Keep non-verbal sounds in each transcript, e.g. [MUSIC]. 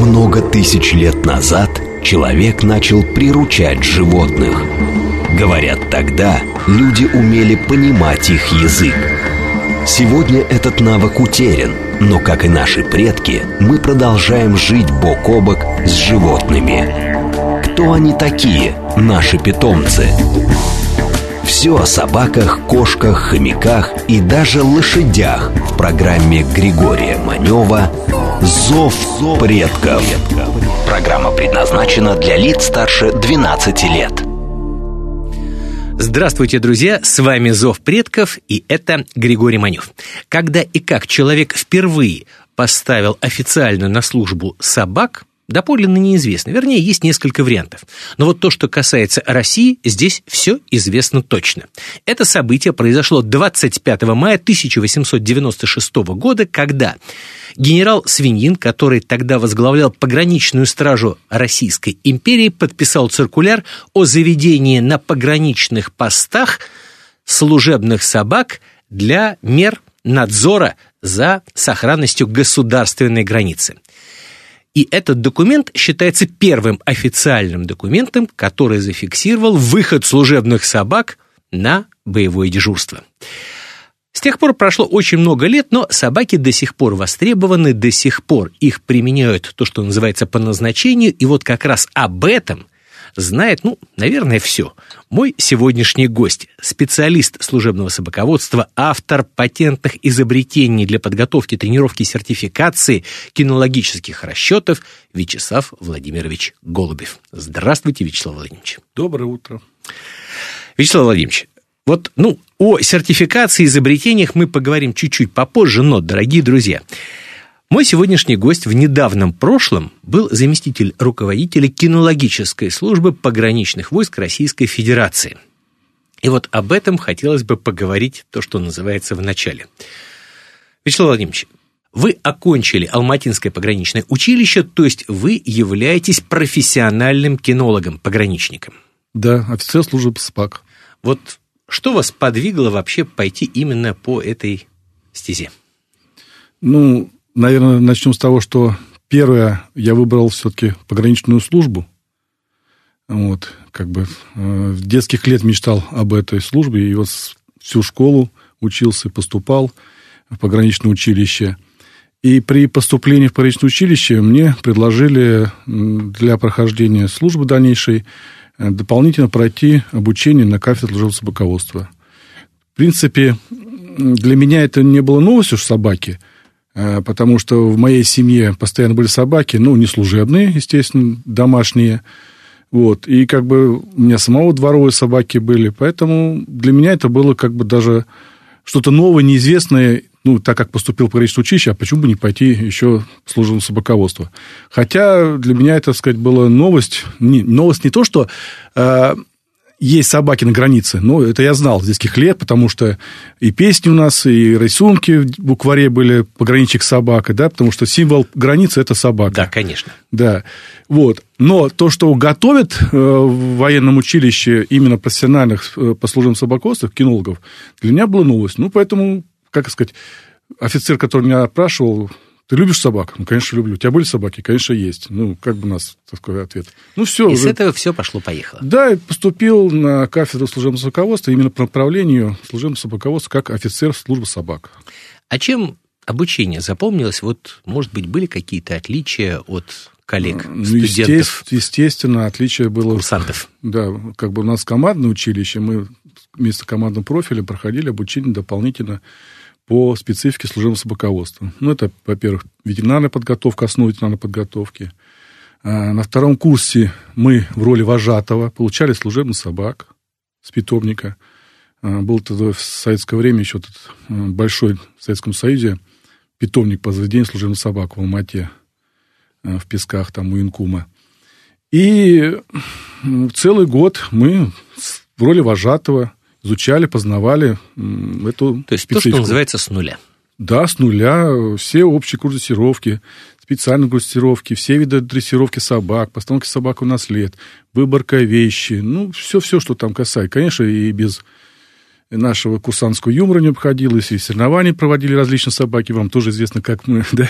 Много тысяч лет назад человек начал приручать животных. Говорят, тогда люди умели понимать их язык. Сегодня этот навык утерян, но, как и наши предки, мы продолжаем жить бок о бок с животными. Кто они такие, наши питомцы? Все о собаках, кошках, хомяках и даже лошадях в программе Григория Манева «Зов предков». Программа предназначена для лиц старше 12 лет. Здравствуйте, друзья! С вами «Зов предков» и это Григорий Манев. Когда и как человек впервые поставил официально на службу собак – доподлинно неизвестно. Вернее, есть несколько вариантов. Но вот то, что касается России, здесь все известно точно. Это событие произошло 25 мая 1896 года, когда генерал Свиньин, который тогда возглавлял пограничную стражу Российской империи, подписал циркуляр о заведении на пограничных постах служебных собак для мер надзора за сохранностью государственной границы. И этот документ считается первым официальным документом, который зафиксировал выход служебных собак на боевое дежурство. С тех пор прошло очень много лет, но собаки до сих пор востребованы, до сих пор их применяют то, что называется по назначению, и вот как раз об этом знает, ну, наверное, все. Мой сегодняшний гость – специалист служебного собаководства, автор патентных изобретений для подготовки, тренировки, сертификации кинологических расчетов Вячеслав Владимирович Голубев. Здравствуйте, Вячеслав Владимирович. Доброе утро. Вячеслав Владимирович, вот, ну, о сертификации изобретениях мы поговорим чуть-чуть попозже, но, дорогие друзья, мой сегодняшний гость в недавнем прошлом был заместитель руководителя кинологической службы пограничных войск Российской Федерации. И вот об этом хотелось бы поговорить, то, что называется, в начале. Вячеслав Владимирович, вы окончили Алматинское пограничное училище, то есть вы являетесь профессиональным кинологом, пограничником. Да, офицер службы СПАК. Вот что вас подвигло вообще пойти именно по этой стезе? Ну, Наверное, начнем с того, что первое, я выбрал все-таки пограничную службу. Вот, как бы э, в детских лет мечтал об этой службе, и вот всю школу учился, поступал в пограничное училище. И при поступлении в пограничное училище мне предложили для прохождения службы дальнейшей э, дополнительно пройти обучение на кафедре служебного собаководства. В принципе, для меня это не было новостью, что собаки – потому что в моей семье постоянно были собаки, ну, не служебные, естественно, домашние. Вот. И как бы у меня самого дворовые собаки были. Поэтому для меня это было как бы даже что-то новое, неизвестное, ну, так как поступил в пограничное училище, а почему бы не пойти еще в службу собаководства? Хотя для меня это, так сказать, была новость. Не, новость не то, что э, есть собаки на границе. Ну, это я знал с детских лет, потому что и песни у нас, и рисунки в букваре были «Пограничник собака», да, потому что символ границы – это собака. Да, конечно. Да, вот. Но то, что готовят э, в военном училище именно профессиональных э, по службам собаководцев, кинологов, для меня была новость. Ну, поэтому, как сказать, офицер, который меня опрашивал, ты любишь собак? Ну, конечно, люблю. У тебя были собаки? Конечно, есть. Ну, как бы у нас такой ответ. Ну, все. И уже... с этого все пошло-поехало. Да, и поступил на кафедру служебного собаководства именно по направлению служебного собаководства как офицер службы собак. А чем обучение запомнилось? Вот, может быть, были какие-то отличия от коллег, ну, студентов? Естественно, отличие было... Курсантов. Да, как бы у нас командное училище, мы вместо командного профиля проходили обучение дополнительно по специфике служебного собаководства. Ну, это, во-первых, ветеринарная подготовка, основа ветеринарной подготовки. А на втором курсе мы в роли вожатого получали служебный собак с питомника. А, был тогда в советское время еще этот а, большой в Советском Союзе питомник по заведению служебных собак в Алмате, в Песках, там, у Инкума. И целый год мы в роли вожатого изучали, познавали эту То есть специфику. то, что называется с нуля. Да, с нуля. Все общие курсы дрессировки, специальные курсы дрессировки, все виды дрессировки собак, постановки собак у нас лет, выборка вещи, ну, все-все, что там касается. Конечно, и без нашего курсантского юмора не обходилось, и соревнования проводили различные собаки. Вам тоже известно, как мы... [LAUGHS] Да,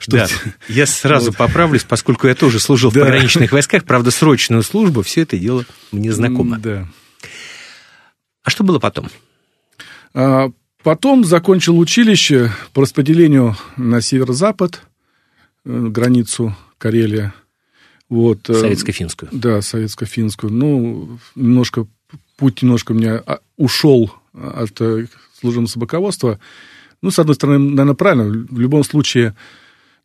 что да. я сразу вот. поправлюсь, поскольку я тоже служил да. в пограничных войсках, правда, срочную службу, все это дело мне знакомо. Да. А что было потом? А, потом закончил училище по распределению на северо-запад, э, границу Карелия. Вот. Э, советско-финскую. Да, советско-финскую. Ну, немножко путь немножко у меня а, ушел от э, служебного собаководства. Ну, с одной стороны, наверное, правильно. В любом случае,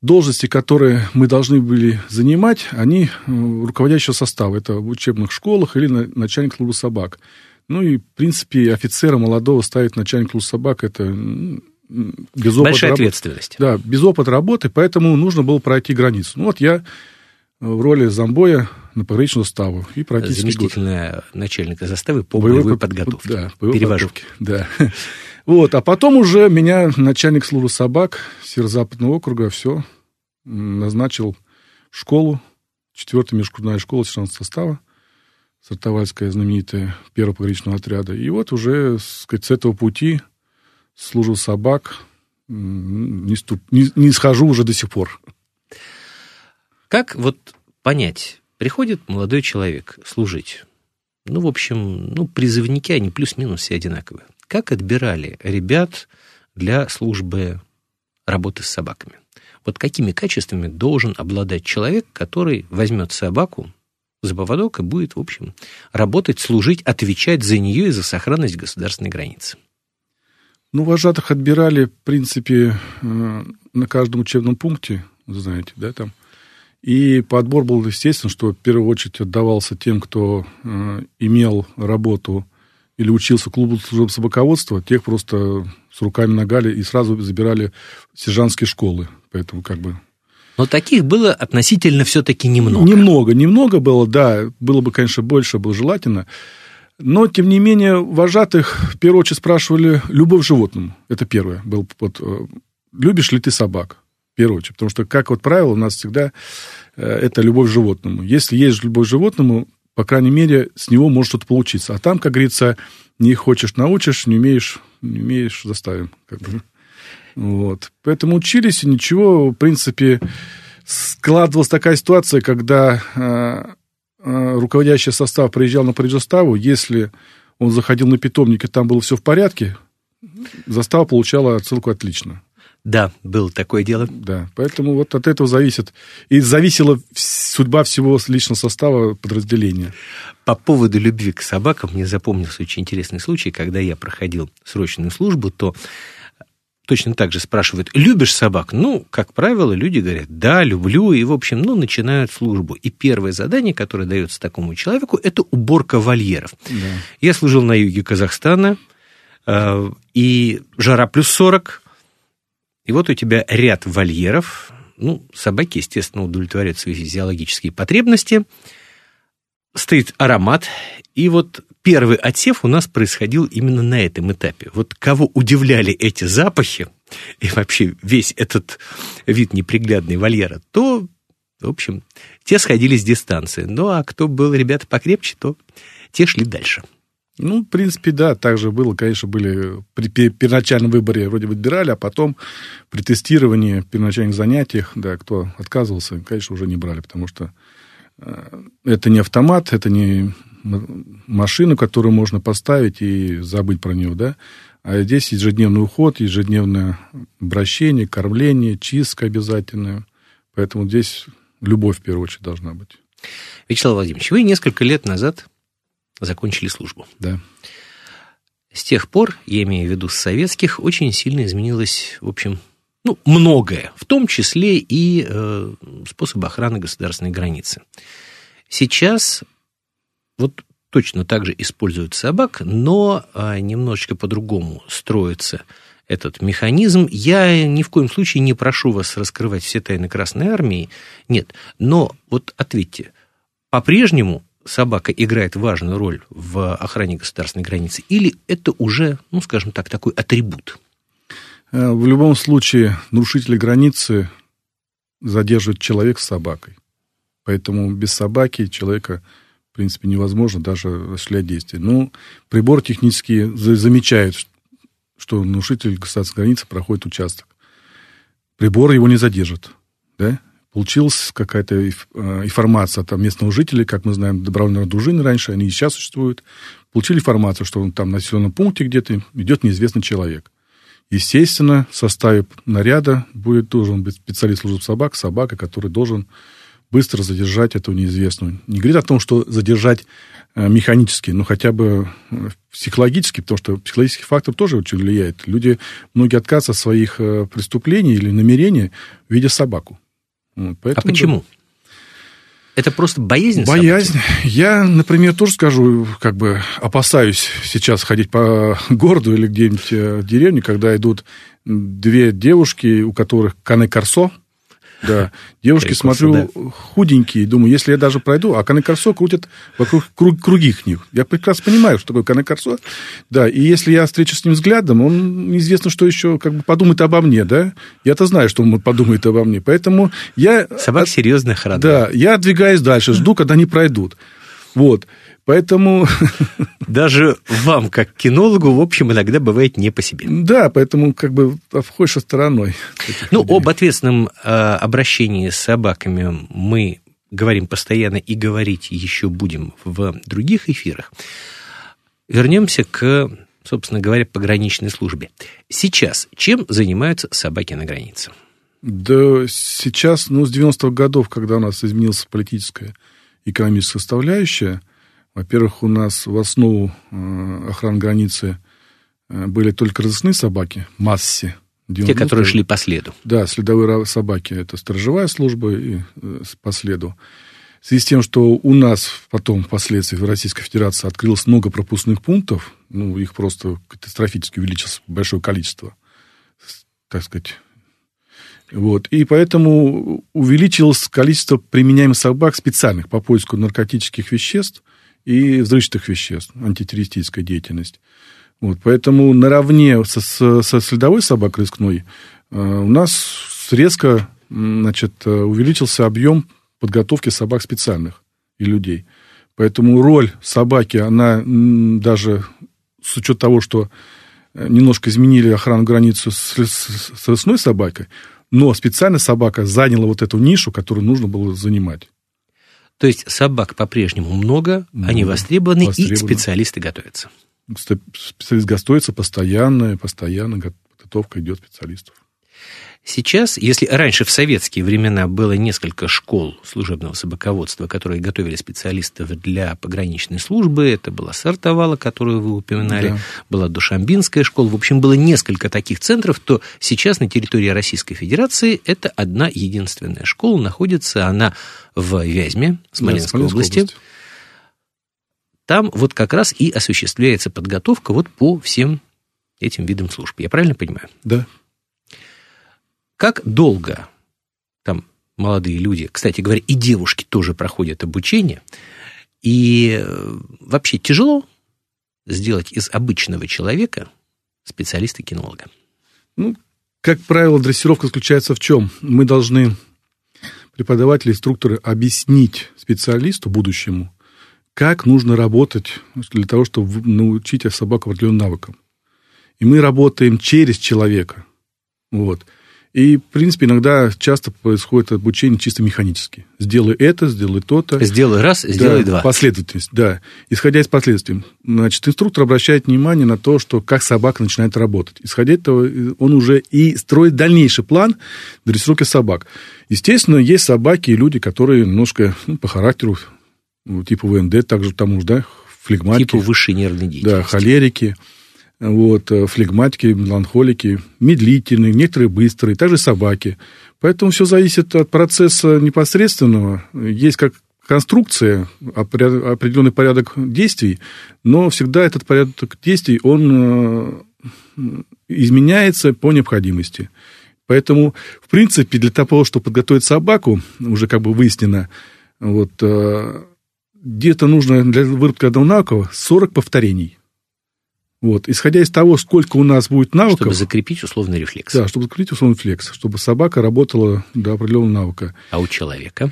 должности, которые мы должны были занимать, они руководящего состава. Это в учебных школах или начальник службы собак. Ну и, в принципе, офицера молодого ставить начальник собак, это без опыта Большая работы. ответственность. Да, без опыта работы, поэтому нужно было пройти границу. Ну вот я в роли замбоя на пограничную заставу и практически Заместительная год. начальника заставы по боевой, боевой подготовке. Да, боевой Перевожу. да. [LAUGHS] Вот, а потом уже меня начальник службы собак Северо-Западного округа все назначил в школу, четвертая межкружная школа сержантского состава, Сартовальская знаменитая, первого пограничного отряда. И вот уже сказать, с этого пути служил собак, не, ступ, не, не схожу уже до сих пор. Как вот понять, приходит молодой человек служить, ну, в общем, ну, призывники, они плюс-минус все одинаковые. Как отбирали ребят для службы работы с собаками? Вот какими качествами должен обладать человек, который возьмет собаку за поводок и будет, в общем, работать, служить, отвечать за нее и за сохранность государственной границы? Ну, вожатых отбирали, в принципе, э, на каждом учебном пункте, знаете, да, там. И подбор был, естественно, что в первую очередь отдавался тем, кто э, имел работу или учился в клубу собаководства, тех просто с руками нагали и сразу забирали в сержантские школы. Поэтому как бы но таких было относительно все-таки немного. Немного, немного было, да. Было бы, конечно, больше, было желательно. Но, тем не менее, вожатых в первую очередь спрашивали любовь к животному. Это первое. Был вот, э, любишь ли ты собак? В первую очередь. Потому что, как вот правило, у нас всегда э, это любовь к животному. Если есть любовь к животному, по крайней мере, с него может что-то получиться. А там, как говорится, не хочешь научишь, не умеешь, не умеешь заставим. Как бы. Вот. Поэтому учились, и ничего, в принципе, складывалась такая ситуация, когда э, э, руководящий состав приезжал на предзаставу, если он заходил на питомник, и там было все в порядке, застава получала отсылку отлично. Да, было такое дело. Да, поэтому вот от этого зависит. И зависела судьба всего личного состава подразделения. По поводу любви к собакам мне запомнился очень интересный случай, когда я проходил срочную службу, то точно так же спрашивают, любишь собак? Ну, как правило, люди говорят, да, люблю, и, в общем, ну, начинают службу. И первое задание, которое дается такому человеку, это уборка вольеров. Да. Я служил на юге Казахстана, э, и жара плюс 40, и вот у тебя ряд вольеров, ну, собаки, естественно, удовлетворяют свои физиологические потребности, стоит аромат, и вот первый отсев у нас происходил именно на этом этапе. Вот кого удивляли эти запахи и вообще весь этот вид неприглядный вольера, то, в общем, те сходили с дистанции. Ну, а кто был, ребята, покрепче, то те шли дальше. Ну, в принципе, да, так же было, конечно, были при первоначальном выборе вроде выбирали, а потом при тестировании, первоначальных занятиях, да, кто отказывался, конечно, уже не брали, потому что это не автомат, это не машину, которую можно поставить и забыть про нее, да. А здесь ежедневный уход, ежедневное обращение, кормление, чистка обязательная. Поэтому здесь любовь, в первую очередь, должна быть. Вячеслав Владимирович, вы несколько лет назад закончили службу. Да. С тех пор, я имею в виду с советских, очень сильно изменилось, в общем, ну, многое, в том числе и э, способы охраны государственной границы. Сейчас вот точно так же используют собак, но а, немножечко по-другому строится этот механизм. Я ни в коем случае не прошу вас раскрывать все тайны Красной Армии, нет. Но вот ответьте, по-прежнему собака играет важную роль в охране государственной границы, или это уже, ну, скажем так, такой атрибут? Э, в любом случае, нарушители границы задерживает человек с собакой. Поэтому без собаки человека в принципе, невозможно даже осуществлять действия. Ну, прибор технически замечает, что нарушитель государственной границы проходит участок. Прибор его не задержит, да? Получилась какая-то э, информация от местного жителя, как мы знаем, добровольные дружины раньше, они и сейчас существуют. Получили информацию, что он там на населенном пункте где-то идет неизвестный человек. Естественно, в составе наряда будет должен быть специалист службы собак, собака, который должен быстро задержать этого неизвестного. Не говорит о том, что задержать э, механически, но хотя бы э, психологически, потому что психологический фактор тоже очень влияет. Люди, многие отказываются от своих э, преступлений или намерений, видя собаку. Поэтому, а почему? Да. Это просто боязнь? Боязнь. Собаки? Я, например, тоже скажу, как бы опасаюсь сейчас ходить по городу или где-нибудь в деревне, когда идут две девушки, у которых каны корсо, да. Девушки, смотрю, да. худенькие. Думаю, если я даже пройду, а Канекарсо крутят вокруг круг, круги них. Я прекрасно понимаю, что такое Канекарсо. Да, и если я встречу с ним взглядом, он неизвестно, что еще как бы подумает обо мне, да. Я-то знаю, что он подумает обо мне. Поэтому я... Собак серьезная охрана. Да, я двигаюсь дальше, жду, когда они пройдут. Вот. Поэтому... Даже вам, как кинологу, в общем, иногда бывает не по себе. Да, поэтому как бы обходишь стороной. Ну, людей. об ответственном э, обращении с собаками мы говорим постоянно и говорить еще будем в других эфирах. Вернемся к, собственно говоря, пограничной службе. Сейчас чем занимаются собаки на границе? Да сейчас, ну, с 90-х годов, когда у нас изменилась политическая экономическая составляющая, во-первых, у нас в основу э, охраны границы э, были только разыскные собаки, массе. Те, которые шли по следу. Да, следовые собаки. Это сторожевая служба и э, по следу. В связи с тем, что у нас потом, впоследствии, в Российской Федерации открылось много пропускных пунктов, ну, их просто катастрофически увеличилось большое количество, так сказать. Вот. И поэтому увеличилось количество применяемых собак специальных по поиску наркотических веществ – и взрывчатых веществ, антитеррористическая деятельность. Вот, поэтому наравне со, со, со следовой собакой рискной э, у нас резко значит, э, увеличился объем подготовки собак специальных и людей. Поэтому роль собаки, она даже с учетом того, что э, немножко изменили охрану границу с, с, с лесной собакой, но специальная собака заняла вот эту нишу, которую нужно было занимать. То есть собак по-прежнему много, много они востребованы, востребованы, и специалисты готовятся. Специалист готовится постоянно, постоянно подготовка идет специалистов. Сейчас, если раньше в советские времена было несколько школ служебного собаководства, которые готовили специалистов для пограничной службы, это была Сартовала, которую вы упоминали, да. была Душамбинская школа, в общем, было несколько таких центров, то сейчас на территории Российской Федерации это одна единственная школа, находится она в Вязьме, Смоленской, да, области. области. Там вот как раз и осуществляется подготовка вот по всем этим видам служб. Я правильно понимаю? Да. Как долго там молодые люди, кстати говоря, и девушки тоже проходят обучение, и э, вообще тяжело сделать из обычного человека специалиста-кинолога? Ну, как правило, дрессировка заключается в чем? Мы должны, преподаватели, инструкторы, объяснить специалисту, будущему, как нужно работать для того, чтобы научить собаку определенным навыкам. И мы работаем через человека. Вот. И, в принципе, иногда часто происходит обучение чисто механически. Сделай это, сделай то-то. Сделай раз, сделай да, два. Последовательность, да. Исходя из последствий. Значит, инструктор обращает внимание на то, что как собака начинает работать. Исходя из этого, он уже и строит дальнейший план дрессировки собак. Естественно, есть собаки и люди, которые немножко ну, по характеру, ну, типа ВНД, также тому же, да, флегматики. Типа высшей нервной деятельности. Да, холерики вот, э, флегматики, меланхолики, медлительные, некоторые быстрые, также собаки. Поэтому все зависит от процесса непосредственного. Есть как конструкция, определенный порядок действий, но всегда этот порядок действий, он э, изменяется по необходимости. Поэтому, в принципе, для того, чтобы подготовить собаку, уже как бы выяснено, вот, э, где-то нужно для выработки одного навыка 40 повторений. Вот. Исходя из того, сколько у нас будет навыков... Чтобы закрепить условный рефлекс. Да, чтобы закрепить условный рефлекс, чтобы собака работала до определенного навыка. А у человека?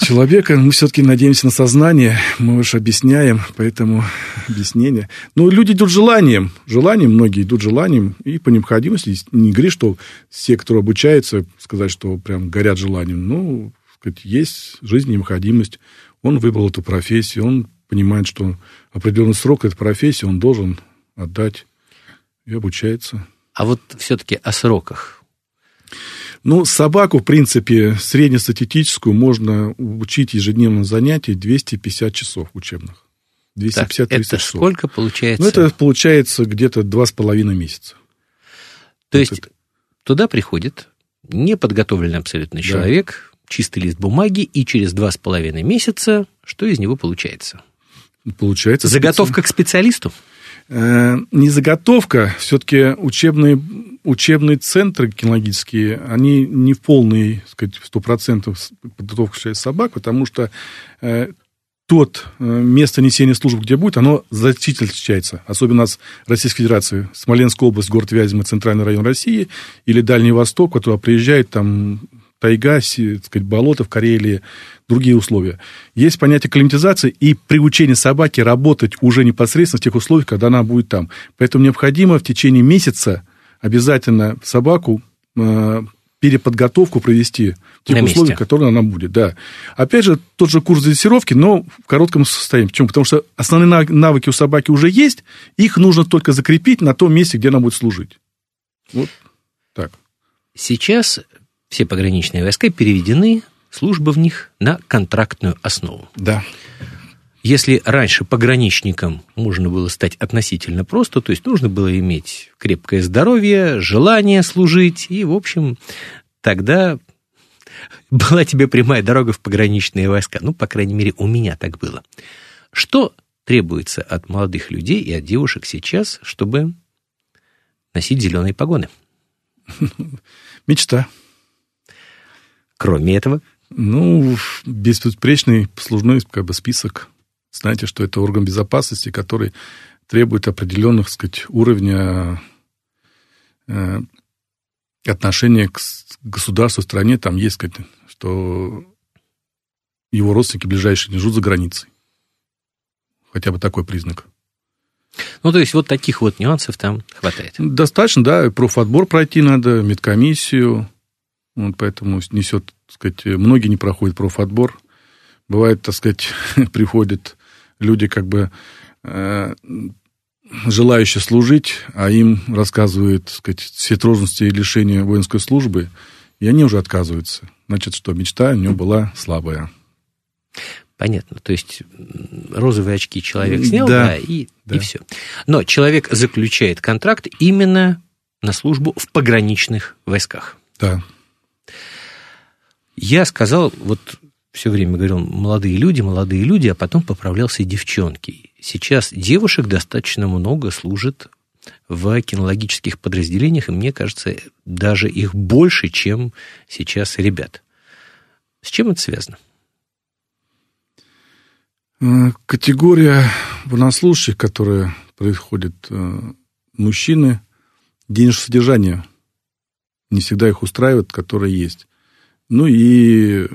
Человека мы все-таки надеемся на сознание, мы уж объясняем, поэтому [LAUGHS] объяснение. Ну, люди идут желанием, желанием, многие идут желанием, и по необходимости, не говори, что все, кто обучается, сказать, что прям горят желанием. Ну, сказать, есть жизнь, необходимость. Он выбрал эту профессию, он понимает, что определенный срок этой профессии он должен отдать и обучается. А вот все-таки о сроках. Ну, собаку, в принципе, среднестатистическую можно учить ежедневно занятий 250 часов учебных. 250 так, это часов. сколько получается? Ну, это получается где-то два с половиной месяца. То вот есть это. туда приходит неподготовленный абсолютно человек, да. чистый лист бумаги, и через два с половиной месяца что из него получается? Получается... Заготовка к специалисту? Э, не заготовка, все-таки учебные, учебные центры кинологические, они не в полной, сказать, сто процентов подготовка собак, потому что э, тот э, место несения службы, где будет, оно значительно отличается. Особенно у нас Российской Федерации. Смоленская область, город Вязьма, центральный район России, или Дальний Восток, куда приезжает там тайга, так сказать, болото в Карелии, другие условия. Есть понятие климатизации и приучение собаки работать уже непосредственно в тех условиях, когда она будет там. Поэтому необходимо в течение месяца обязательно собаку э, переподготовку провести в тех На условиях, в которых она будет. Да. Опять же, тот же курс дрессировки, но в коротком состоянии. Почему? Потому что основные навыки у собаки уже есть, их нужно только закрепить на том месте, где она будет служить. Вот так. Сейчас все пограничные войска переведены, служба в них на контрактную основу. Да. Если раньше пограничникам можно было стать относительно просто, то есть нужно было иметь крепкое здоровье, желание служить, и, в общем, тогда была тебе прямая дорога в пограничные войска. Ну, по крайней мере, у меня так было. Что требуется от молодых людей и от девушек сейчас, чтобы носить зеленые погоны? [LAUGHS] Мечта. Кроме этого? Ну, беспредпречный послужной как бы, список. Знаете, что это орган безопасности, который требует определенных, так сказать, уровня э, отношения к государству, стране. Там есть, сказать, что его родственники ближайшие живут за границей. Хотя бы такой признак. Ну, то есть, вот таких вот нюансов там хватает. Достаточно, да. Профотбор пройти надо, медкомиссию, вот поэтому несет, так сказать, многие не проходят профотбор. Бывает, так сказать, [LAUGHS] приходят люди, как бы э, желающие служить, а им рассказывают, так сказать, все трудности и лишения воинской службы, и они уже отказываются. Значит, что мечта у него была слабая. Понятно. То есть розовые очки человек снял, да, да, и, да. и все. Но человек заключает контракт именно на службу в пограничных войсках. Да. Я сказал, вот все время говорил, молодые люди, молодые люди, а потом поправлялся и девчонки. Сейчас девушек достаточно много служит в кинологических подразделениях, и мне кажется, даже их больше, чем сейчас ребят. С чем это связано? Э, категория военнослужащих, которые происходят, э, мужчины, денежное содержание не всегда их устраивает, которое есть. Ну и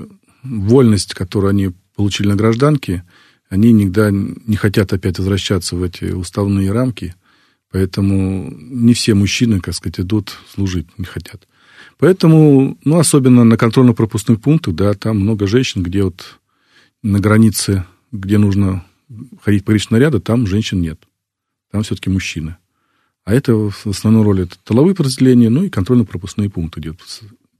вольность, которую они получили на гражданке, они никогда не хотят опять возвращаться в эти уставные рамки, поэтому не все мужчины, как сказать, идут служить, не хотят. Поэтому, ну, особенно на контрольно-пропускных пунктах, да, там много женщин, где вот на границе, где нужно ходить по личному ряду, там женщин нет. Там все-таки мужчины. А это в основной роли это тыловые подразделения, ну и контрольно-пропускные пункты, где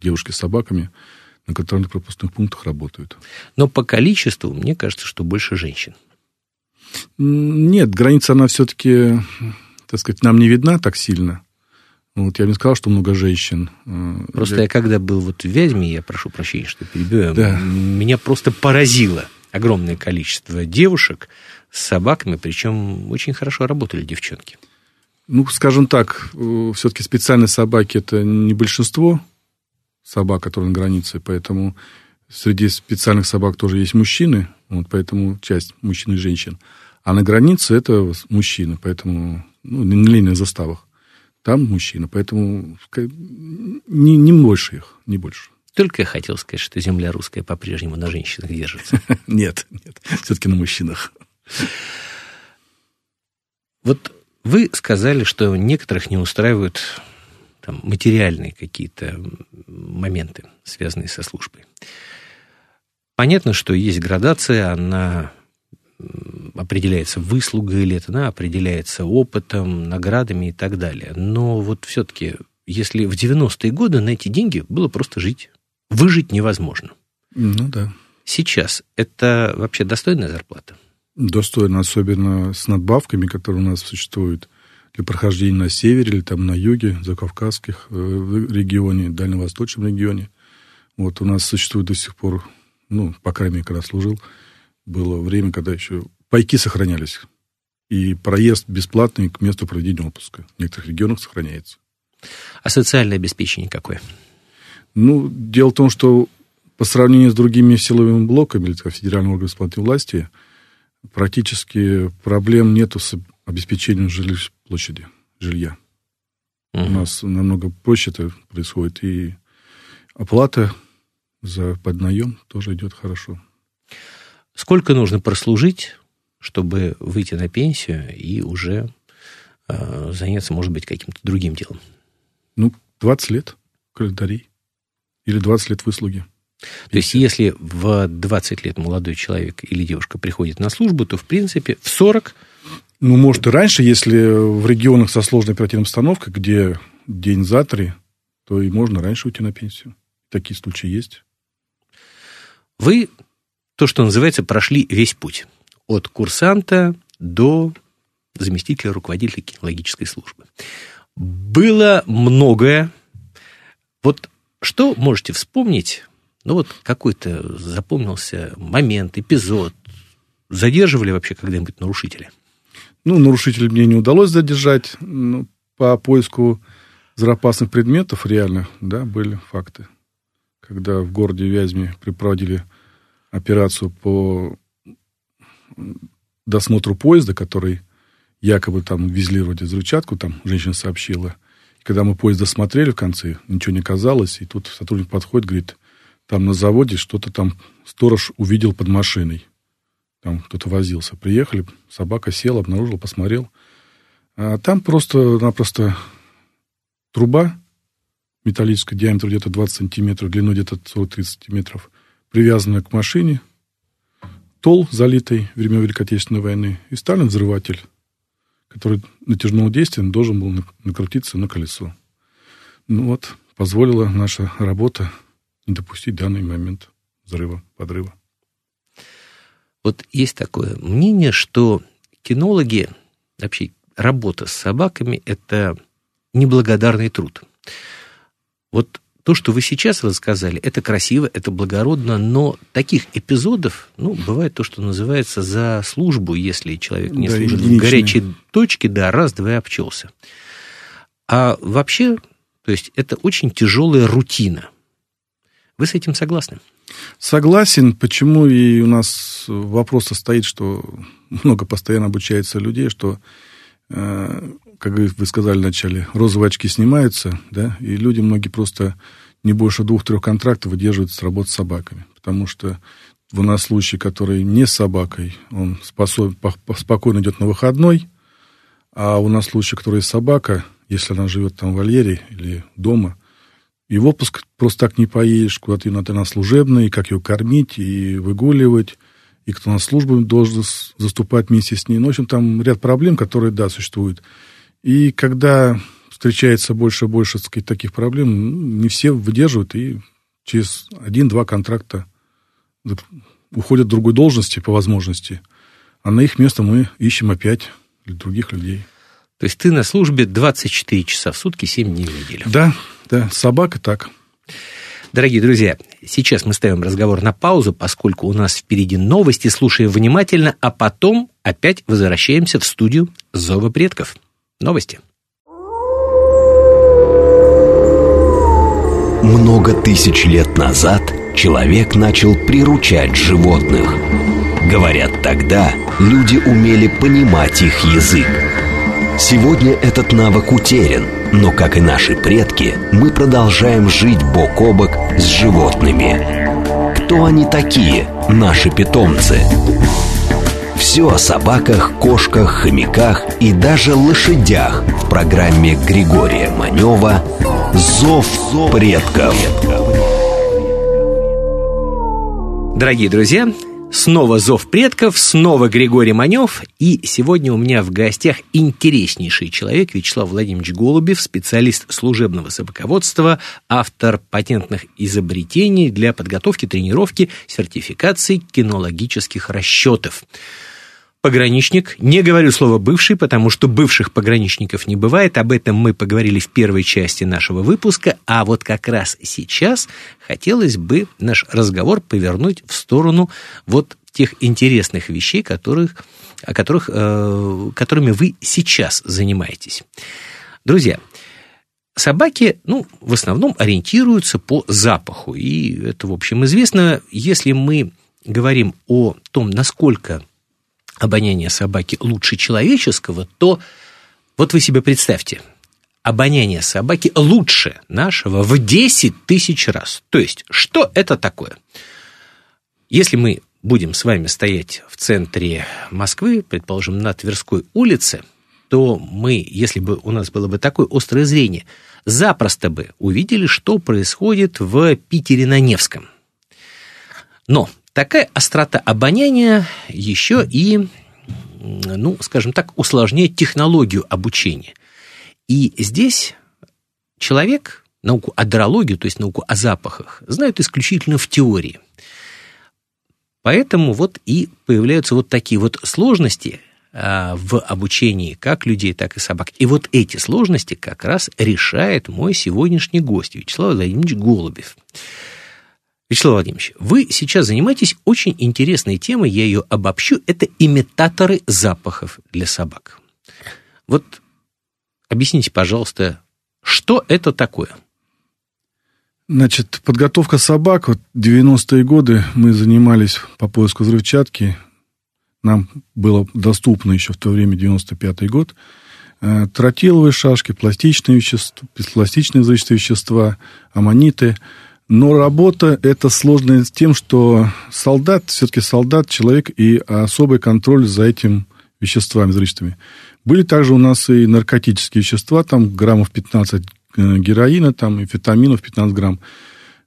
девушки с собаками – на контрольно-пропускных пунктах работают. Но по количеству, мне кажется, что больше женщин. Нет, граница, она все-таки, так сказать, нам не видна так сильно. Вот я бы не сказал, что много женщин. Э, просто я, я когда был вот в Вязьме, я прошу прощения, что перебиваю, да. меня просто поразило огромное количество девушек с собаками, причем очень хорошо работали девчонки. Ну, скажем так, э, все-таки специальные собаки это не большинство собак, которые на границе, поэтому среди специальных собак тоже есть мужчины, вот поэтому часть мужчин и женщин. А на границе это мужчины, поэтому ну, на линейных заставах. Там мужчина, поэтому не, не больше их, не больше. Только я хотел сказать, что земля русская по-прежнему на женщинах держится. [LAUGHS] Нет, нет, все-таки на мужчинах. Вот вы сказали, что некоторых не устраивают там, материальные какие-то моменты, связанные со службой. Понятно, что есть градация, она определяется выслугой лет, она определяется опытом, наградами и так далее. Но вот все-таки, если в 90-е годы на эти деньги было просто жить, выжить невозможно. Ну да. Сейчас это вообще достойная зарплата? Достойно, особенно с надбавками, которые у нас существуют для прохождения на севере или там на юге, за Кавказских э, регионе, дальневосточном регионе. Вот у нас существует до сих пор, ну, по крайней мере, когда служил, было время, когда еще пайки сохранялись. И проезд бесплатный к месту проведения отпуска. В некоторых регионах сохраняется. А социальное обеспечение какое? Ну, дело в том, что по сравнению с другими силовыми блоками, или федеральным органом исполнительной власти, практически проблем нету с обеспечением жилищ площади, жилья. Угу. У нас намного проще это происходит. И оплата за поднаем тоже идет хорошо. Сколько нужно прослужить, чтобы выйти на пенсию и уже э, заняться, может быть, каким-то другим делом? Ну, 20 лет календарей. Или 20 лет выслуги. То есть, если в 20 лет молодой человек или девушка приходит на службу, то, в принципе, в 40... Ну, может, и раньше, если в регионах со сложной оперативной обстановкой, где день за три, то и можно раньше уйти на пенсию. Такие случаи есть. Вы, то, что называется, прошли весь путь. От курсанта до заместителя руководителя кинологической службы. Было многое. Вот что можете вспомнить ну вот какой-то запомнился момент, эпизод. Задерживали вообще когда-нибудь нарушителя? Ну, нарушителей мне не удалось задержать. Ну, по поиску взрывоопасных предметов реально, да, были факты. Когда в городе Вязьме проводили операцию по досмотру поезда, который якобы там везли вроде взрывчатку, там женщина сообщила. Когда мы поезд досмотрели в конце, ничего не казалось, и тут сотрудник подходит, говорит, там на заводе что-то там сторож увидел под машиной. Там кто-то возился. Приехали, собака села, обнаружил, посмотрел. А там просто-напросто труба металлическая, диаметр где-то 20 сантиметров, длиной где-то 40-30 сантиметров, привязанная к машине, тол, залитый время Великой Отечественной войны, и Сталин взрыватель, который натяжного действия должен был накрутиться на колесо. Ну вот, позволила наша работа не допустить данный момент взрыва, подрыва. Вот есть такое мнение, что кинологи, вообще работа с собаками – это неблагодарный труд. Вот то, что вы сейчас рассказали, это красиво, это благородно, но таких эпизодов, ну, бывает то, что называется за службу, если человек не да, служит в горячей точке, да, раз-два и обчелся. А вообще, то есть это очень тяжелая рутина. Вы с этим согласны? Согласен. Почему и у нас вопрос состоит, что много постоянно обучается людей, что, э, как вы сказали вначале, розовые очки снимаются, да, и люди многие просто не больше двух-трех контрактов выдерживают с работы с собаками. Потому что у нас случай, который не с собакой, он способен, спокойно идет на выходной, а у нас случай, который с собака, если она живет там в вольере или дома – и в отпуск просто так не поедешь, куда-то надо на служебный, как ее кормить и выгуливать, и кто на службу должен заступать вместе с ней. Ну, в общем, там ряд проблем, которые, да, существуют. И когда встречается больше и больше сказать, таких проблем, ну, не все выдерживают, и через один-два контракта уходят в другой должности по возможности, а на их место мы ищем опять других людей. То есть ты на службе 24 часа в сутки, 7 дней в неделю. Да, да, собака так. Дорогие друзья, сейчас мы ставим разговор на паузу, поскольку у нас впереди новости, слушаем внимательно, а потом опять возвращаемся в студию Зова предков. Новости. Много тысяч лет назад человек начал приручать животных. Говорят, тогда люди умели понимать их язык. Сегодня этот навык утерян – Но, как и наши предки, мы продолжаем жить бок о бок с животными. Кто они такие, наши питомцы? Все о собаках, кошках, хомяках и даже лошадях в программе Григория Манева «Зов предков». Дорогие друзья, Снова «Зов предков», снова Григорий Манев. И сегодня у меня в гостях интереснейший человек Вячеслав Владимирович Голубев, специалист служебного собаководства, автор патентных изобретений для подготовки, тренировки, сертификации кинологических расчетов пограничник. Не говорю слово «бывший», потому что бывших пограничников не бывает. Об этом мы поговорили в первой части нашего выпуска. А вот как раз сейчас хотелось бы наш разговор повернуть в сторону вот тех интересных вещей, которых, о которых, э, которыми вы сейчас занимаетесь. Друзья, Собаки, ну, в основном ориентируются по запаху. И это, в общем, известно. Если мы говорим о том, насколько обоняние собаки лучше человеческого, то вот вы себе представьте, обоняние собаки лучше нашего в 10 тысяч раз. То есть, что это такое? Если мы будем с вами стоять в центре Москвы, предположим, на Тверской улице, то мы, если бы у нас было бы такое острое зрение, запросто бы увидели, что происходит в Питере на Невском. Но Такая острота обоняния еще и, ну, скажем так, усложняет технологию обучения. И здесь человек науку о дрологии, то есть науку о запахах, знает исключительно в теории. Поэтому вот и появляются вот такие вот сложности а, в обучении как людей, так и собак. И вот эти сложности как раз решает мой сегодняшний гость Вячеслав Владимирович Голубев. Вячеслав Владимирович, вы сейчас занимаетесь очень интересной темой, я ее обобщу, это имитаторы запахов для собак. Вот объясните, пожалуйста, что это такое? Значит, подготовка собак, вот 90-е годы мы занимались по поиску взрывчатки, нам было доступно еще в то время, 95-й год, э, тротиловые шашки, пластичные вещества, пластичные взрывчатые вещества, аммониты – но работа это сложная с тем, что солдат, все-таки солдат, человек и особый контроль за этим веществами, взрывчатыми. Были также у нас и наркотические вещества, там граммов 15 э, героина, там и фетаминов 15 грамм.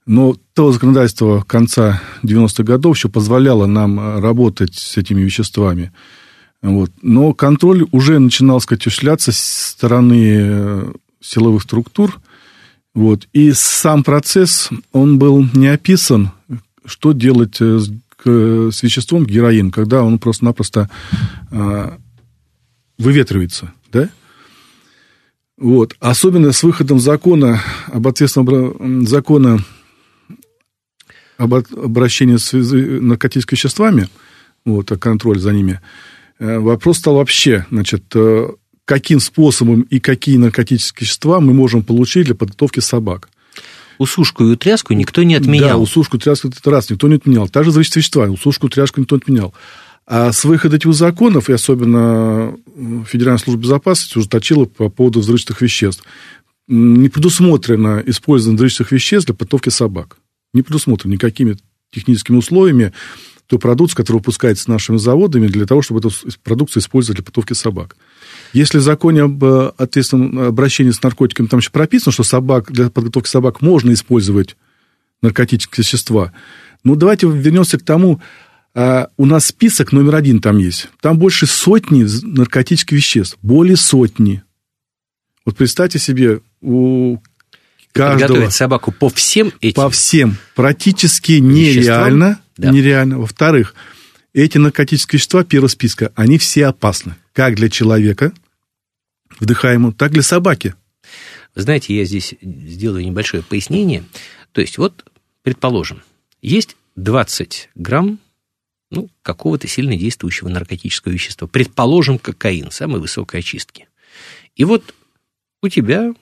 Но то законодательство конца 90-х годов еще позволяло нам э, работать с этими веществами. Вот. Но контроль уже начинал, сказать, осуществляться с стороны э, силовых структур, вот. И сам процесс, он был не описан, что делать э, с, с веществом героин, когда он просто-напросто э, выветривается, да? Вот. Особенно с выходом закона об ответственном закона об обращении с наркотическими веществами, вот, о контроле за ними, э, вопрос стал вообще, значит, э, каким способом и какие наркотические вещества мы можем получить для подготовки собак. Усушку и утряску никто не отменял. Да, усушку и утряску это раз, никто не отменял. Та же зависит вещества, усушку и утряску никто не отменял. А с выхода этих законов, и особенно Федеральная служба безопасности ужесточила по поводу взрывчатых веществ, не предусмотрено использование взрывчатых веществ для подготовки собак. Не предусмотрено никакими техническими условиями той продукции, которая выпускается нашими заводами, для того, чтобы эту продукцию использовать для подготовки собак. Если в законе об э, ответственном обращении с наркотиками там еще прописано, что собак, для подготовки собак можно использовать наркотические вещества, ну, давайте вернемся к тому, а, у нас список номер один там есть. Там больше сотни наркотических веществ. Более сотни. Вот представьте себе, у каждого... Подготовить собаку по всем этим... По всем. Практически нереально. Да. Нереально. Во-вторых, эти наркотические вещества первого списка, они все опасны. Как для человека, вдыхаемого, так для собаки. Вы знаете, я здесь сделаю небольшое пояснение. То есть, вот, предположим, есть 20 грамм ну, какого-то сильно действующего наркотического вещества. Предположим, кокаин, самой высокой очистки. И вот у тебя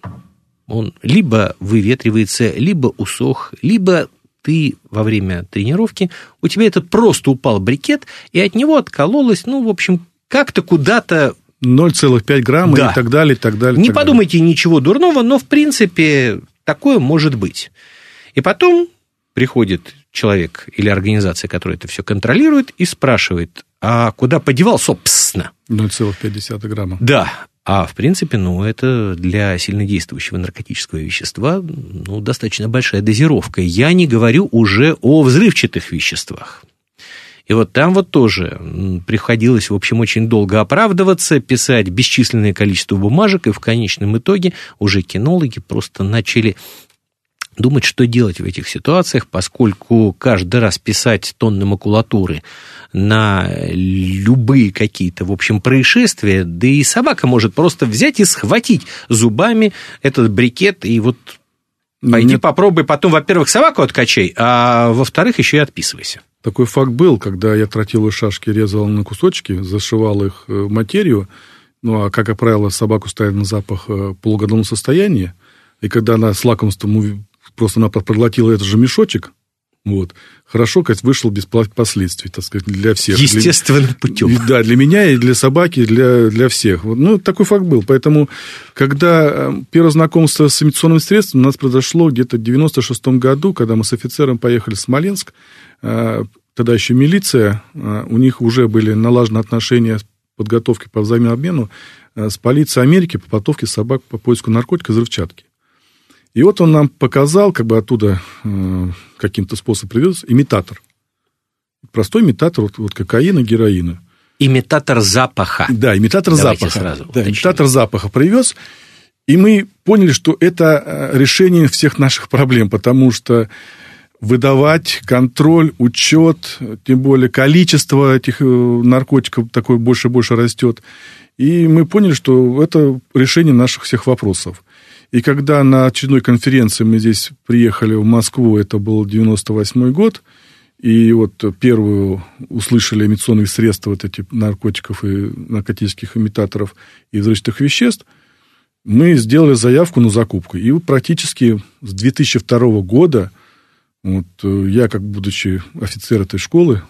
он либо выветривается, либо усох, либо ты во время тренировки, у тебя это просто упал брикет, и от него откололось, ну, в общем, как-то куда-то 0,5 грамма да. и так далее, и так далее. Не так подумайте далее. ничего дурного, но, в принципе, такое может быть. И потом приходит человек или организация, которая это все контролирует, и спрашивает, а куда подевал, собственно? 0,5 грамма. Да, а в принципе, ну, это для сильнодействующего наркотического вещества ну, достаточно большая дозировка. Я не говорю уже о взрывчатых веществах. И вот там вот тоже приходилось, в общем, очень долго оправдываться, писать бесчисленное количество бумажек, и в конечном итоге уже кинологи просто начали думать, что делать в этих ситуациях, поскольку каждый раз писать тонны макулатуры на любые какие-то, в общем, происшествия, да и собака может просто взять и схватить зубами этот брикет и вот Пойди Нет. попробуй потом, во-первых, собаку откачай, а во-вторых, еще и отписывайся. Такой факт был, когда я тротиловые шашки резал на кусочки, зашивал их э, в материю, ну, а, как правило, собаку ставят на запах в э, полугодовом состоянии, и когда она с лакомством просто-напросто проглотила этот же мешочек, вот. Хорошо, как вышел без последствий, так сказать, для всех. Естественным [LAUGHS] для, путем. Да, для меня и для собаки, и для, для всех. Вот. Ну, такой факт был. Поэтому, когда э, первое знакомство с имитационным средством у нас произошло где-то в 96 году, когда мы с офицером поехали в Смоленск, Э, тогда еще милиция, э, у них уже были налажены отношения подготовки по взаимному обмену э, с полицией Америки по подготовке собак по поиску наркотика и взрывчатки. И вот он нам показал, как бы оттуда каким-то способом привез, имитатор. Простой имитатор вот, вот кокаина, героина. Имитатор запаха. Да, имитатор Давайте запаха. Сразу да, имитатор запаха привез. И мы поняли, что это решение всех наших проблем, потому что выдавать контроль, учет, тем более количество этих э, наркотиков такое больше и больше растет. И мы поняли, что это решение наших всех вопросов. И когда на очередной конференции мы здесь приехали в Москву, это был 98 год, и вот первую услышали имитационные средства вот этих наркотиков и наркотических имитаторов и взрывчатых веществ, мы сделали заявку на закупку. И практически с 2002 года вот я, как будучи офицер этой школы,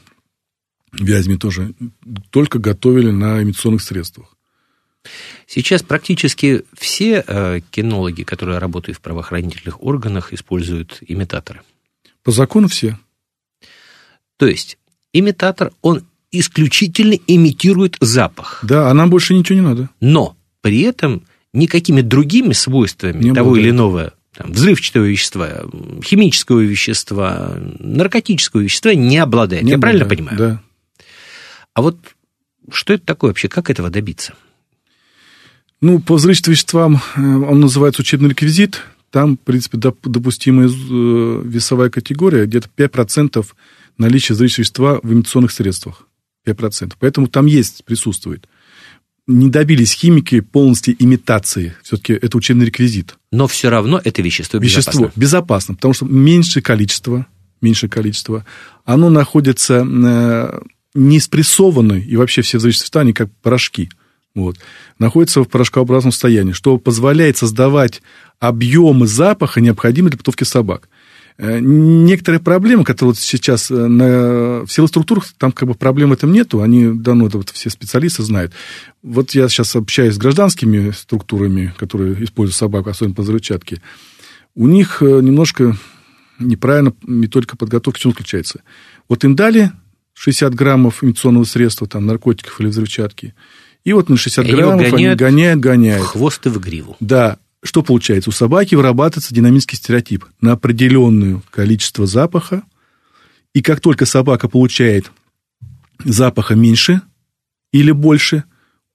в Вязьме тоже, только готовили на имитационных средствах. Сейчас практически все э, кинологи, которые работают в правоохранительных органах, используют имитаторы. По закону все. То есть имитатор, он исключительно имитирует запах. Да, а нам больше ничего не надо. Но при этом никакими другими свойствами не того или иного там, взрывчатого вещества, химического вещества, наркотического вещества не обладает. Не Я обладает, правильно понимаю? Да. А вот что это такое вообще? Как этого добиться? Ну, по взрывчатым веществам э, он называется учебный реквизит. Там, в принципе, допустимая э, весовая категория где-то 5% наличия взрывчатого вещества в имитационных средствах. 5%. Поэтому там есть, присутствует не добились химики полностью имитации. Все-таки это учебный реквизит. Но все равно это вещество безопасно. Вещество безопасно, потому что меньшее количество, меньшее количество, оно находится э, не спрессованное, и вообще все взрывчатые они как порошки. Вот, находится в порошкообразном состоянии, что позволяет создавать объемы запаха, необходимые для подготовки собак. Э, некоторые проблемы, которые вот сейчас э, на, в силовых структурах, там как бы проблем в этом нету, они давно это вот все специалисты знают. Вот я сейчас общаюсь с гражданскими структурами, которые используют собаку, особенно по взрывчатке. У них э, немножко неправильно методика подготовки чем заключается. Вот им дали 60 граммов имитационного средства, там, наркотиков или взрывчатки, и вот на 60 граммов гоняют они гоняют, гоняют. Хвост и в гриву. Да, что получается? У собаки вырабатывается динамический стереотип на определенное количество запаха, и как только собака получает запаха меньше или больше,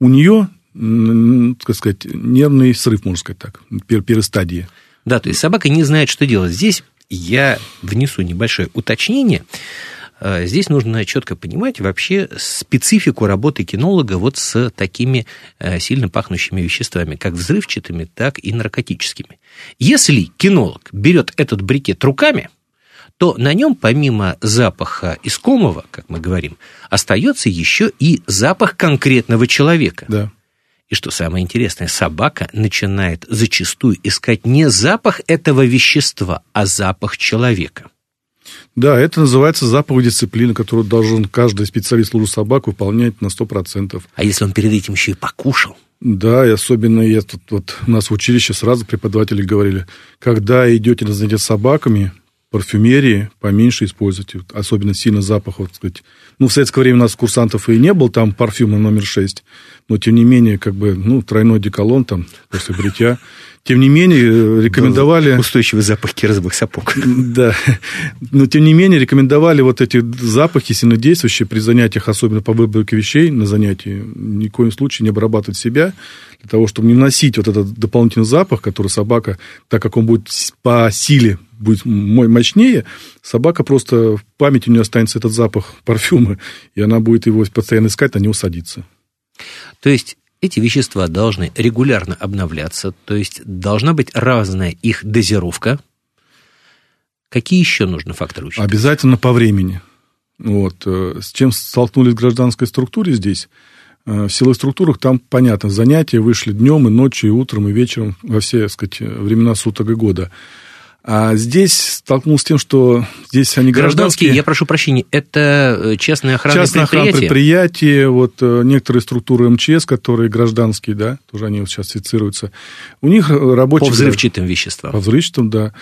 у нее, так сказать, нервный срыв, можно сказать так, первой стадии. Да, то есть собака не знает, что делать. Здесь я внесу небольшое уточнение. Э, здесь нужно четко понимать вообще специфику работы кинолога вот с такими э, сильно пахнущими веществами, как взрывчатыми, так и наркотическими. Если кинолог берет этот брикет руками, то на нем помимо запаха искомого, как мы говорим, остается еще и запах конкретного человека. Да. И что самое интересное, собака начинает зачастую искать не запах этого вещества, а запах человека. Да, это называется заповедь дисциплины, которую должен каждый специалист службы собак выполнять на 100%. А если он перед этим еще и покушал? Да, и особенно я тут, вот у нас в училище сразу преподаватели говорили, когда идете на занятия с собаками, парфюмерии поменьше используйте, особенно сильно запах, вот сказать. Ну, в советское время у нас курсантов и не было, там парфюма номер 6, но, тем не менее, как бы, ну, тройной деколон там после бритья. Тем не менее, э, рекомендовали... Устойчивый запах кирзовых сапог. [LAUGHS] Да. Но, тем не менее, рекомендовали вот эти запахи сильнодействующие при занятиях, особенно по выборке вещей на занятии, ни в коем случае не обрабатывать себя, для того, чтобы не носить вот этот дополнительный запах, который собака, так как он будет по силе будет мощнее, собака просто в памяти у нее останется этот запах парфюма, и она будет его постоянно искать, на него садиться. То есть эти вещества должны регулярно обновляться, то есть должна быть разная их дозировка. Какие еще нужны факторы учитывать? Обязательно по времени. Вот. Э, с чем столкнулись в гражданской структуре здесь? Э, в силовых структурах там, понятно, занятия вышли днем и ночью, и утром, и вечером, во все, так сказать, времена суток и года. А здесь столкнулся с тем, что здесь они гражданские. Гражданские, я прошу прощения, это э, частные охранные частные предприятия? Частные предприятия, вот э, некоторые структуры МЧС, которые гражданские, да, тоже они вот сейчас цитируются. У них рабочие... По взрывчатым веществам. По взрывчатым, да.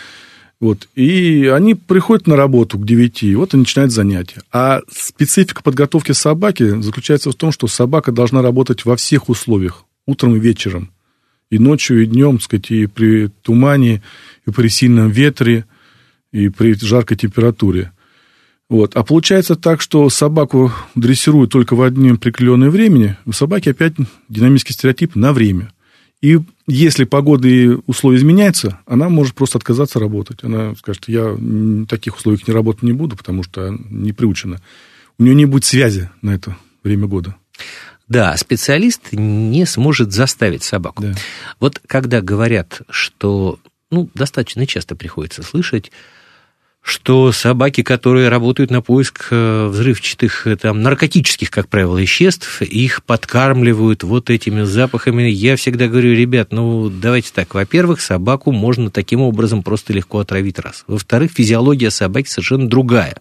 Вот. И они приходят на работу к 9, и вот и начинают занятия. А специфика подготовки собаки заключается в том, что собака должна работать во всех условиях, утром и вечером и ночью, и днем, сказать, и при тумане, и при сильном ветре, и при жаркой температуре. Вот. А получается так, что собаку дрессируют только в одно определенное времени, у собаки опять динамический стереотип на время. И если погода и условия изменяются, она может просто отказаться работать. Она скажет, я в таких условиях не работать не буду, потому что не приучена. У нее не будет связи на это время года. Да, специалист не сможет заставить собаку. Да. Вот когда говорят, что, ну, достаточно часто приходится слышать, что собаки, которые работают на поиск э, взрывчатых, э, там, наркотических, как правило, веществ, их подкармливают вот этими запахами. Я всегда говорю, ребят, ну, давайте так. Во-первых, собаку можно таким образом просто легко отравить раз. Во-вторых, физиология собаки совершенно другая.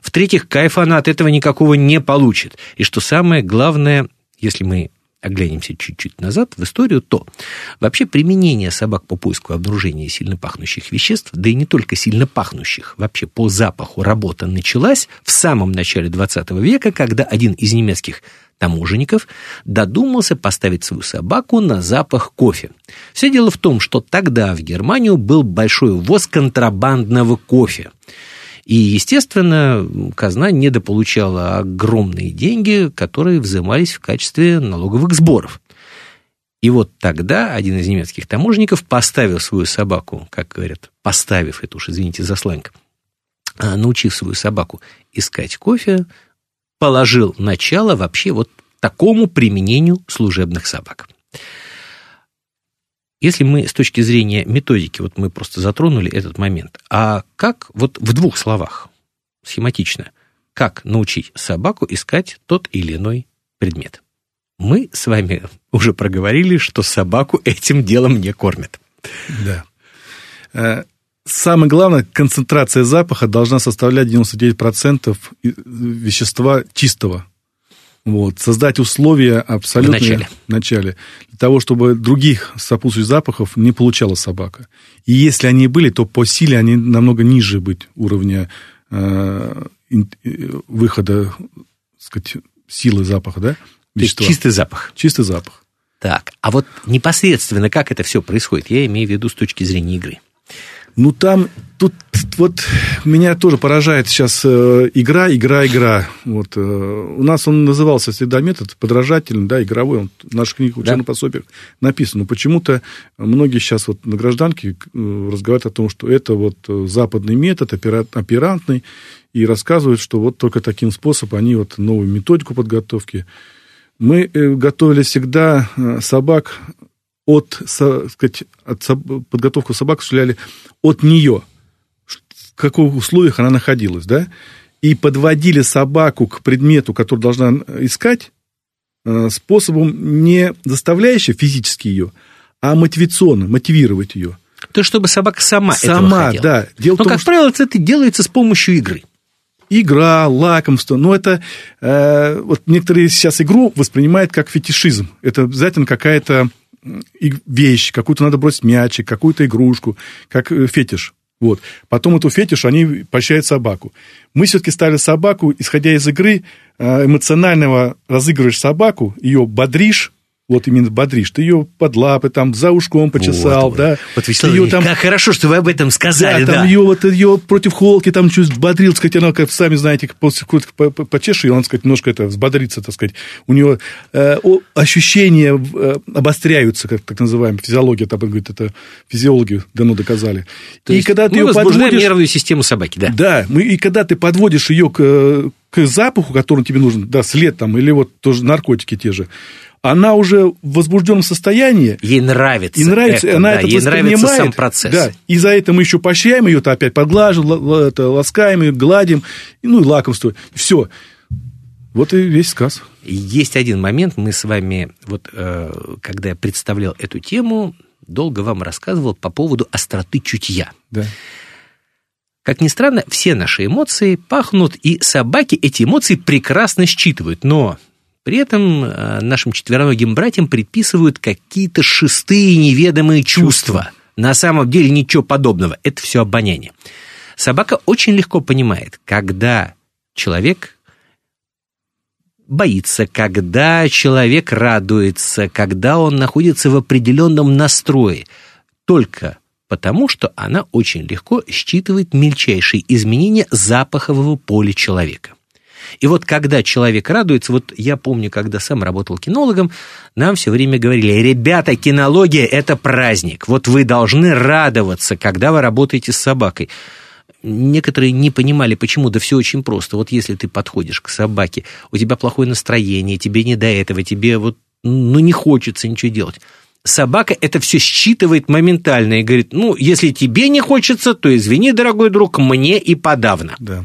В-третьих, кайфа она от этого никакого не получит. И что самое главное, если мы оглянемся чуть-чуть назад в историю, то вообще применение собак по поиску и обнаружению сильно пахнущих веществ, да и не только сильно пахнущих, вообще по запаху работа началась в самом начале 20 века, когда один из немецких таможенников додумался поставить свою собаку на запах кофе. Все дело в том, что тогда в Германию был большой ввоз контрабандного кофе. И, естественно, казна недополучала огромные деньги, которые взимались в качестве налоговых сборов. И вот тогда один из немецких таможенников поставил свою собаку, как говорят, поставив это уж, извините за сленг, а, научив свою собаку искать кофе, положил начало вообще вот такому применению служебных собак. Если мы с точки зрения методики, вот мы просто затронули этот момент, а как, вот в двух словах, схематично, как научить собаку искать тот или иной предмет? Мы с вами [LAUGHS] уже проговорили, что собаку этим делом не кормят. Да. Э, самое главное, концентрация запаха должна составлять 99% вещества чистого. Вот, создать условия абсолютно... В начале. В начале. Для того, чтобы других сопутствующих запахов не получала собака. И если они были, то по силе они намного ниже быть уровня э, выхода, сказать, силы запаха, да? Вещества. чистый запах. Чистый запах. Так, а вот непосредственно как это все происходит, я имею в виду с точки зрения игры. Ну, там, тут вот меня тоже поражает сейчас э, игра, игра, игра. Вот, э, у нас он назывался всегда метод подражательный, да, игровой. Он в наших книгах учебных да. пособиях написан. Но почему-то многие сейчас вот на гражданке э, разговаривают о том, что это вот западный метод, оперантный, и рассказывают, что вот только таким способом они вот новую методику подготовки. Мы готовили всегда собак от, сказать, от подготовку собак осуществляли от нее, в каких условиях она находилась, да, и подводили собаку к предмету, который должна искать, э, способом не заставляющим физически ее, а мотивационно, мотивировать ее. То чтобы собака сама, сама этого хотела. да. Дело Но, том, как что... правило, это делается с помощью игры игра, лакомство. Но это э, вот некоторые сейчас игру воспринимают как фетишизм. Это обязательно какая-то вещь, какую-то надо бросить мячик, какую-то игрушку, как э, фетиш. Вот. Потом эту фетиш они поощряют собаку. Мы все-таки ставили собаку, исходя из игры, э, эмоционального разыгрываешь собаку, ее бодришь, вот именно бодришь. Ты ее под лапы, там, за ушком почесал, вот, да. Вот, Вячеслав ее там... как хорошо, что вы об этом сказали, да. да. там ее, вот, ее против холки там чуть взбодрил, так сказать, она, как сами знаете, после почешешь ее, он, так сказать, немножко это взбодрится, так сказать. У нее э, ощущения э, обостряются, как так называемая физиология, там, говорит, это физиологи давно доказали. То и когда ты ее подводишь... нервную систему собаки, да. Да, мы, и когда ты подводишь ее к, к запаху, который тебе нужен, да, след там, или вот тоже наркотики те же, она уже в возбужденном состоянии. Ей нравится. И нравится, это, она да, это ей нравится сам процесс. Да, и за это мы еще поощряем ее, то опять подглаживаем, это, ласкаем ее, гладим, ну и лакомство. Все. Вот и весь сказ. Есть один момент, мы с вами, вот э, когда я представлял эту тему, долго вам рассказывал по поводу остроты чутья. Да. Как ни странно, все наши эмоции пахнут, и собаки эти эмоции прекрасно считывают. Но при этом э, нашим четвероногим братьям предписывают какие-то шестые неведомые чувства. чувства. На самом деле ничего подобного. Это все обоняние. Собака очень легко понимает, когда человек боится, когда человек радуется, когда он находится в определенном настрое. Только потому, что она очень легко считывает мельчайшие изменения запахового поля человека. И вот когда человек радуется, вот я помню, когда сам работал кинологом, нам все время говорили, ребята, кинология – это праздник, вот вы должны радоваться, когда вы работаете с собакой. Некоторые не понимали, почему, да все очень просто. Вот если ты подходишь к собаке, у тебя плохое настроение, тебе не до этого, тебе вот ну, не хочется ничего делать. Собака это все считывает моментально и говорит, ну, если тебе не хочется, то извини, дорогой друг, мне и подавно. Да.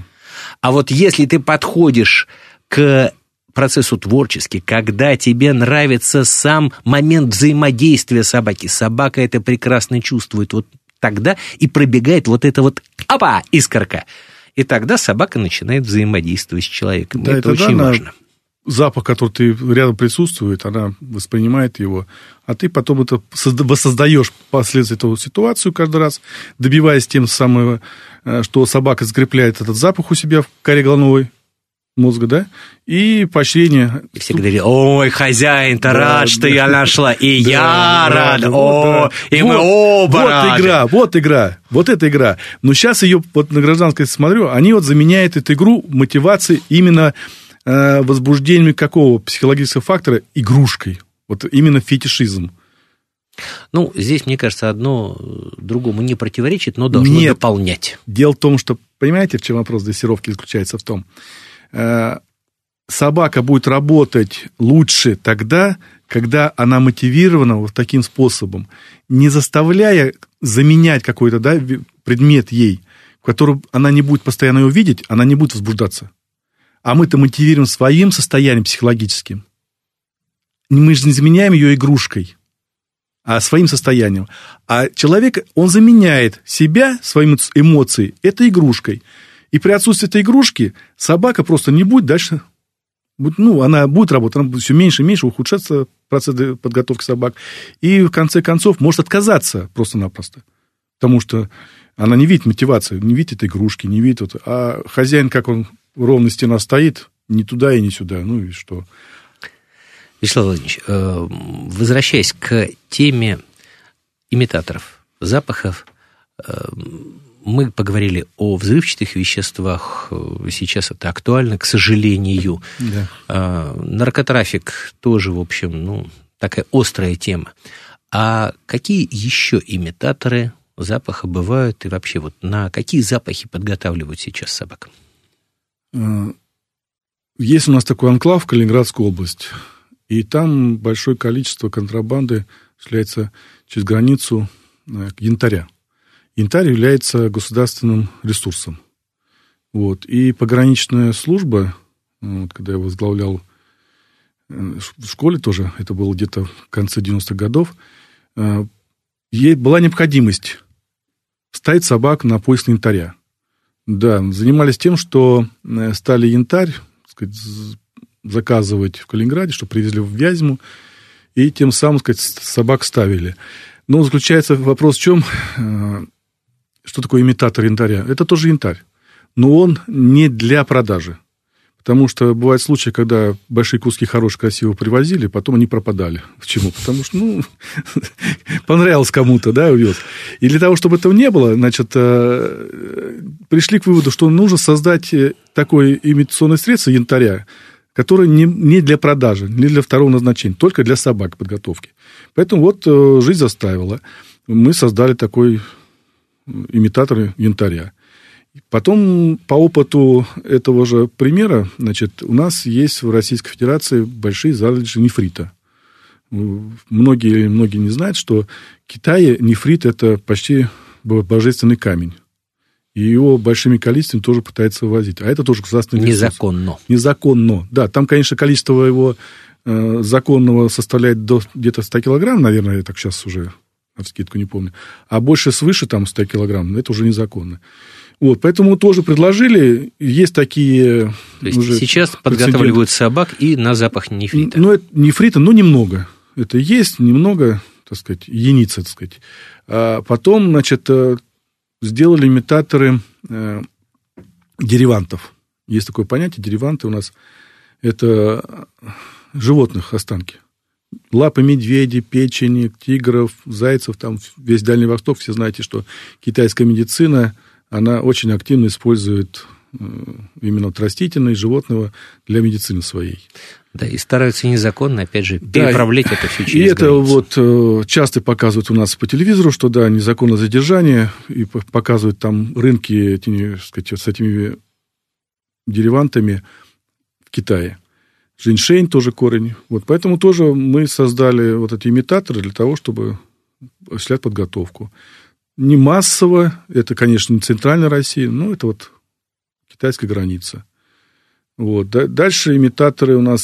А вот если ты подходишь к процессу творчески, когда тебе нравится сам момент взаимодействия собаки, собака это прекрасно чувствует, вот тогда и пробегает вот это вот опа, искорка. И тогда собака начинает взаимодействовать с человеком. Да, это очень важно. Запах, который ты рядом присутствует, она воспринимает его, а ты потом это воссоздаешь последствия эту ситуацию каждый раз, добиваясь тем самым Э, что собака закрепляет этот запах у себя в коре головной мозга, да, и поощрение. И все говорили, ой, хозяин-то да, рад, да, что да, я нашла, и да, я да, рад, да, о, да. и вот, мы оба Вот рады. игра, вот игра, вот эта игра. Но сейчас ее, вот на гражданской смотрю, они вот заменяют эту игру мотивацией именно э, возбуждением какого психологического фактора игрушкой. Вот именно фетишизм. Ну, здесь, мне кажется, одно другому не противоречит, но должно Нет. дополнять. Дело в том, что, понимаете, в чем вопрос дрессировки заключается в том, э, собака будет работать лучше тогда, когда она мотивирована вот таким способом, не заставляя заменять какой-то да, предмет ей, в котором она не будет постоянно его видеть, она не будет возбуждаться. А мы-то мотивируем своим состоянием психологическим. Мы же не заменяем ее игрушкой а своим состоянием. А человек, он заменяет себя, своим эмоцией, этой игрушкой. И при отсутствии этой игрушки собака просто не будет дальше ну, она будет работать, она будет все меньше и меньше ухудшаться процесс подготовки собак. И в конце концов может отказаться просто-напросто. Потому что она не видит мотивации, не видит этой игрушки, не видит. Вот, а хозяин, как он ровно стена стоит, не туда и не сюда. Ну и что? Вячеслав Владимирович, э, возвращаясь к теме имитаторов, запахов, э, мы поговорили о взрывчатых веществах, сейчас это актуально, к сожалению. Да. Э, наркотрафик тоже, в общем, ну, такая острая тема. А какие еще имитаторы запаха бывают и вообще вот на какие запахи подготавливают сейчас собак? Есть у нас такой анклав Калининградская область. И там большое количество контрабанды шляется через границу э, янтаря. Янтарь является государственным ресурсом. Вот. И пограничная служба, вот, когда я возглавлял э, в школе тоже, это было где-то в конце 90-х годов, э, ей была необходимость ставить собак на поиск янтаря. Да, занимались тем, что э, стали янтарь сказать, заказывать в Калининграде, что привезли в Вязьму, и тем самым сказать, собак ставили. Но заключается вопрос в чем? Э, что такое имитатор янтаря? Это тоже янтарь, но он не для продажи. Потому что бывают случаи, когда большие куски хорошие, красиво привозили, потом они пропадали. Почему? Потому что, ну, [LAUGHS] понравилось кому-то, да, увез. И для того, чтобы этого не было, значит, э, пришли к выводу, что нужно создать э, такое имитационное средство янтаря, которое не, не для продажи, не для второго назначения, только для собак подготовки. Поэтому вот э, жизнь заставила. Мы создали такой имитатор янтаря. Потом, по опыту этого же примера, значит, у нас есть в Российской Федерации большие залежи нефрита. Многие, многие не знают, что в Китае нефрит – это почти божественный камень. И его большими количествами тоже пытаются вывозить. А это тоже государственный ресурс. Незаконно. Незаконно, да. Там, конечно, количество его э, законного составляет до где-то 100 килограмм, наверное, я так сейчас уже на скидку не помню. А больше свыше там 100 килограмм, это уже незаконно. Вот, поэтому тоже предложили, есть такие... То есть уже сейчас подготавливают собак и на запах нефрита. Ну, это нефрита, но немного. Это есть немного, так сказать, единица, так сказать. А потом, значит, э, сделали имитаторы э, деривантов. Есть такое понятие, дериванты у нас это животных останки. Лапы медведей, печени, тигров, зайцев, там весь Дальний Восток, все знаете, что китайская медицина – она очень активно использует э, именно вот растительное и животного для медицины своей. Да, и стараются незаконно, опять же, переправлять да, это все [LAUGHS] через И это вот э, часто показывают у нас по телевизору, что да, незаконное задержание, и показывают там рынки эти, сказать, с этими деривантами в Китае. Женьшень тоже корень. Вот, поэтому тоже мы создали вот эти имитаторы для того, чтобы осуществлять подготовку не массово, это, конечно, не центральная Россия, но это вот китайская граница. Вот. Дальше имитаторы у нас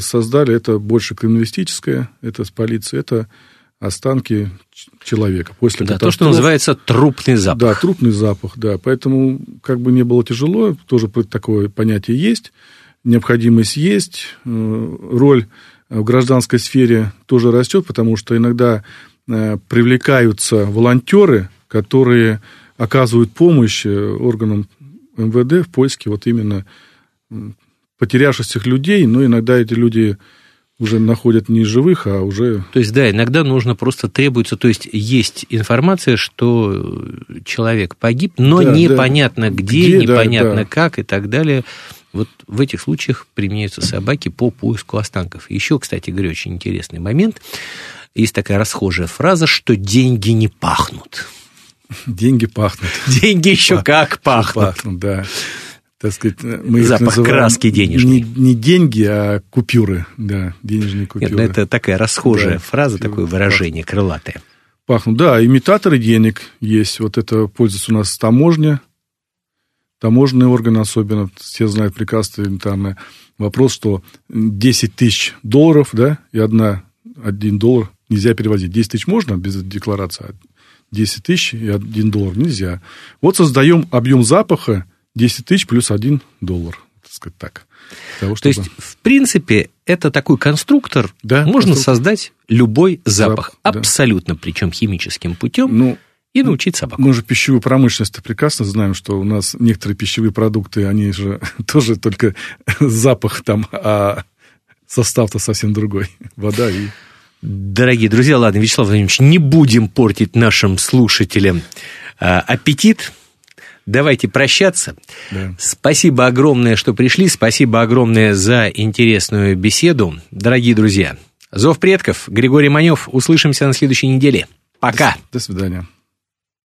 создали, это больше криминалистическое, это с полицией, это останки человека. После да, то, что называется трупный запах. Да, трупный запах, да. Поэтому как бы не было тяжело, тоже такое понятие есть, необходимость есть, э, роль в гражданской сфере тоже растет, потому что иногда привлекаются волонтеры, которые оказывают помощь э, органам МВД в поиске вот именно потерявшихся людей, но иногда эти люди уже находят не живых, а уже... То есть, да, иногда нужно просто требуется, то есть, есть информация, что человек погиб, но да, непонятно да. где, где, непонятно да, да. как и так далее. Вот в этих случаях применяются собаки по поиску останков. Еще, кстати говоря, очень интересный момент. Есть такая расхожая фраза, что деньги не пахнут. Деньги пахнут. Деньги еще как пахнут. Пахнут, да. Так сказать, мы Запах краски денежной. Не, не деньги, а купюры, да, денежные купюры. Нет, ну это такая расхожая да, фраза, такое выражение пахнут. крылатое. Пахнут, да, имитаторы денег есть. Вот это пользуется у нас таможня, таможенные органы особенно, все знают прекрасно элементарно вопрос, что 10 тысяч долларов, да, и одна, один доллар нельзя перевозить. 10 тысяч можно без декларации, а 10 тысяч и 1 доллар нельзя. Вот создаем объем запаха 10 тысяч плюс 1 доллар. Так сказать так. Того, чтобы... То есть, в принципе, это такой конструктор, да, можно конструктор. создать любой запах, запах абсолютно, да. причем химическим путем. Ну, и научить собаку. Мы же пищевую промышленность прекрасно знаем, что у нас некоторые пищевые продукты, они же [LAUGHS] тоже только [LAUGHS] запах там, а состав-то совсем другой. [LAUGHS] Вода и Дорогие друзья, ладно, Вячеслав Владимирович, не будем портить нашим слушателям а, аппетит. Давайте прощаться. Да. Спасибо огромное, что пришли. Спасибо огромное за интересную беседу. Дорогие друзья, Зов предков, Григорий Манев. Услышимся на следующей неделе. Пока. До, до свидания.